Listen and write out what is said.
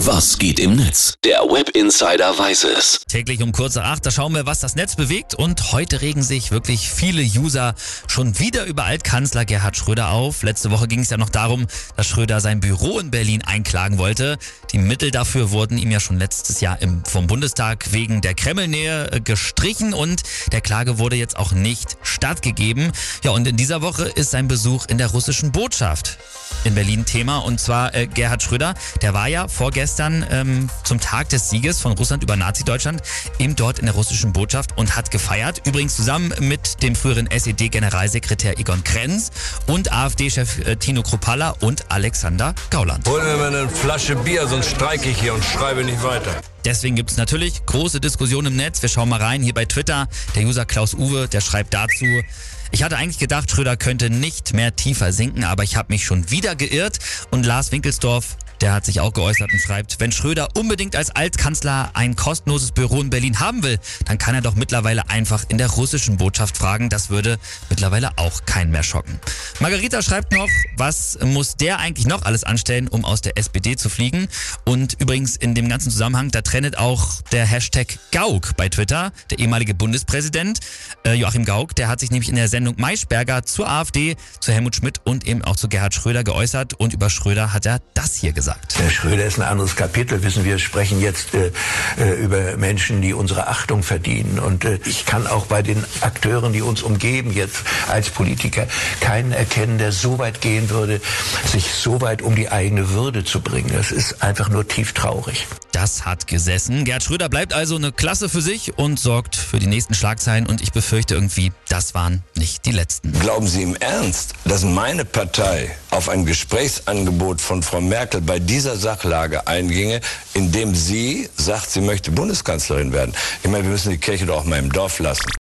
Was geht im Netz? Der Web Insider weiß es. Täglich um kurze acht, da schauen wir, was das Netz bewegt. Und heute regen sich wirklich viele User schon wieder über Altkanzler Gerhard Schröder auf. Letzte Woche ging es ja noch darum, dass Schröder sein Büro in Berlin einklagen wollte. Die Mittel dafür wurden ihm ja schon letztes Jahr im, vom Bundestag wegen der Kremlnähe äh, gestrichen und der Klage wurde jetzt auch nicht stattgegeben. Ja, und in dieser Woche ist sein Besuch in der russischen Botschaft in Berlin Thema. Und zwar äh, Gerhard Schröder, der war ja vorgestern ähm, zum Tag des Sieges von Russland über Nazi-Deutschland eben dort in der russischen Botschaft und hat gefeiert. Übrigens zusammen mit dem früheren SED-Generalsekretär Egon Krenz und AfD-Chef äh, Tino Kropalla und Alexander Gauland. Hol mir mal eine Flasche Bier, sonst streike ich hier und schreibe nicht weiter. Deswegen gibt es natürlich große Diskussionen im Netz. Wir schauen mal rein hier bei Twitter. Der User Klaus Uwe, der schreibt dazu, ich hatte eigentlich gedacht, Schröder könnte nicht mehr tiefer sinken, aber ich habe mich schon wieder geirrt. Und Lars Winkelsdorf der hat sich auch geäußert und schreibt, wenn Schröder unbedingt als Altkanzler ein kostenloses Büro in Berlin haben will, dann kann er doch mittlerweile einfach in der russischen Botschaft fragen. Das würde mittlerweile auch keinen mehr schocken. Margarita schreibt noch, was muss der eigentlich noch alles anstellen, um aus der SPD zu fliegen? Und übrigens in dem ganzen Zusammenhang, da trendet auch der Hashtag Gauck bei Twitter, der ehemalige Bundespräsident äh, Joachim Gauck, der hat sich nämlich in der Sendung Maischberger zur AfD, zu Helmut Schmidt und eben auch zu Gerhard Schröder geäußert und über Schröder hat er das hier gesagt gesagt. Herr Schröder ist ein anderes Kapitel. Wissen wir, sprechen jetzt äh, äh, über Menschen, die unsere Achtung verdienen. Und äh, ich kann auch bei den Akteuren, die uns umgeben, jetzt als Politiker, keinen erkennen, der so weit gehen würde, sich so weit um die eigene Würde zu bringen. Das ist einfach nur tief traurig. Das hat gesessen. Gerd Schröder bleibt also eine Klasse für sich und sorgt für die nächsten Schlagzeilen. Und ich befürchte irgendwie, das waren nicht die letzten. Glauben Sie im Ernst, dass meine Partei auf ein Gesprächsangebot von Frau Merkel bei dieser Sachlage einginge, indem sie sagt, sie möchte Bundeskanzlerin werden? Ich meine, wir müssen die Kirche doch auch mal im Dorf lassen.